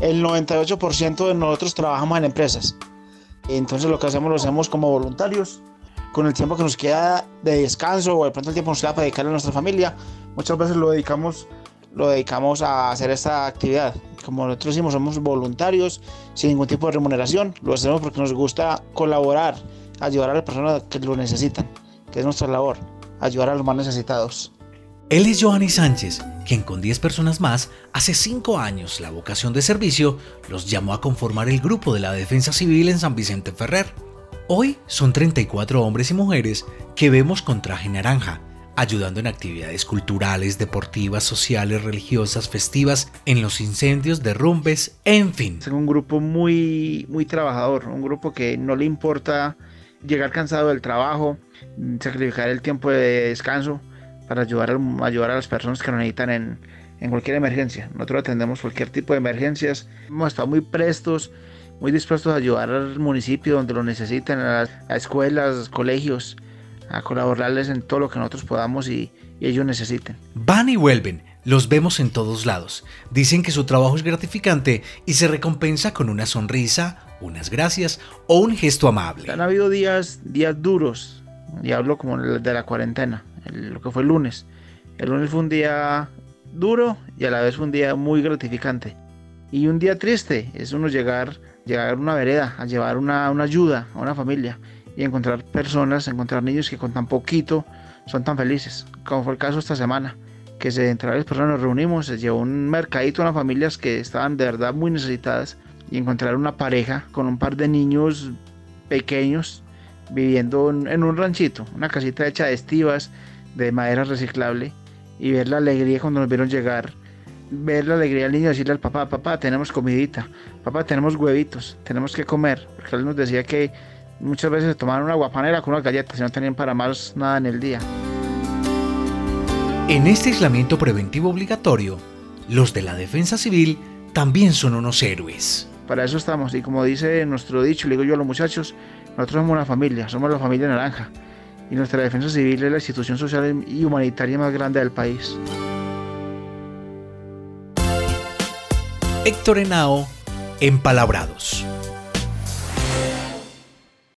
el 98% de nosotros trabajamos en empresas. Entonces lo que hacemos lo hacemos como voluntarios, con el tiempo que nos queda de descanso o de pronto el tiempo nos queda para dedicarle a nuestra familia. Muchas veces lo dedicamos, lo dedicamos a hacer esta actividad. Como nosotros decimos, somos voluntarios sin ningún tipo de remuneración. Lo hacemos porque nos gusta colaborar, ayudar a las personas que lo necesitan, que es nuestra labor, ayudar a los más necesitados. Él es Johanny Sánchez, quien con 10 personas más, hace 5 años la vocación de servicio los llamó a conformar el grupo de la Defensa Civil en San Vicente Ferrer. Hoy son 34 hombres y mujeres que vemos con traje naranja, ayudando en actividades culturales, deportivas, sociales, religiosas, festivas, en los incendios, derrumbes, en fin. Es un grupo muy, muy trabajador, un grupo que no le importa llegar cansado del trabajo, sacrificar el tiempo de descanso para ayudar, a, ayudar a las personas que lo necesitan en, en cualquier emergencia. Nosotros atendemos cualquier tipo de emergencias. Hemos estado muy prestos, muy dispuestos a ayudar al municipio donde lo necesiten, a, a escuelas, colegios, a colaborarles en todo lo que nosotros podamos y, y ellos necesiten. Van y vuelven, los vemos en todos lados. Dicen que su trabajo es gratificante y se recompensa con una sonrisa, unas gracias o un gesto amable. Han habido días, días duros, y hablo como de la cuarentena, lo que fue el lunes. El lunes fue un día duro y a la vez fue un día muy gratificante. Y un día triste es uno llegar, llegar a una vereda, a llevar una, una ayuda a una familia y encontrar personas, encontrar niños que con tan poquito son tan felices, como fue el caso esta semana, que se, entre varias personas nos reunimos, se llevó un mercadito a unas familias que estaban de verdad muy necesitadas y encontrar una pareja con un par de niños pequeños viviendo en un ranchito, una casita hecha de estivas, de madera reciclable, y ver la alegría cuando nos vieron llegar, ver la alegría del niño, decirle al papá, papá, tenemos comidita, papá, tenemos huevitos, tenemos que comer, porque él nos decía que muchas veces se tomaban una guapanera con unas galletas y no tenían para más nada en el día. En este aislamiento preventivo obligatorio, los de la defensa civil también son unos héroes. Para eso estamos, y como dice nuestro dicho, le digo yo a los muchachos, nosotros somos una familia, somos la familia naranja, y nuestra defensa civil es la institución social y humanitaria más grande del país. Héctor Henao, en Palabrados.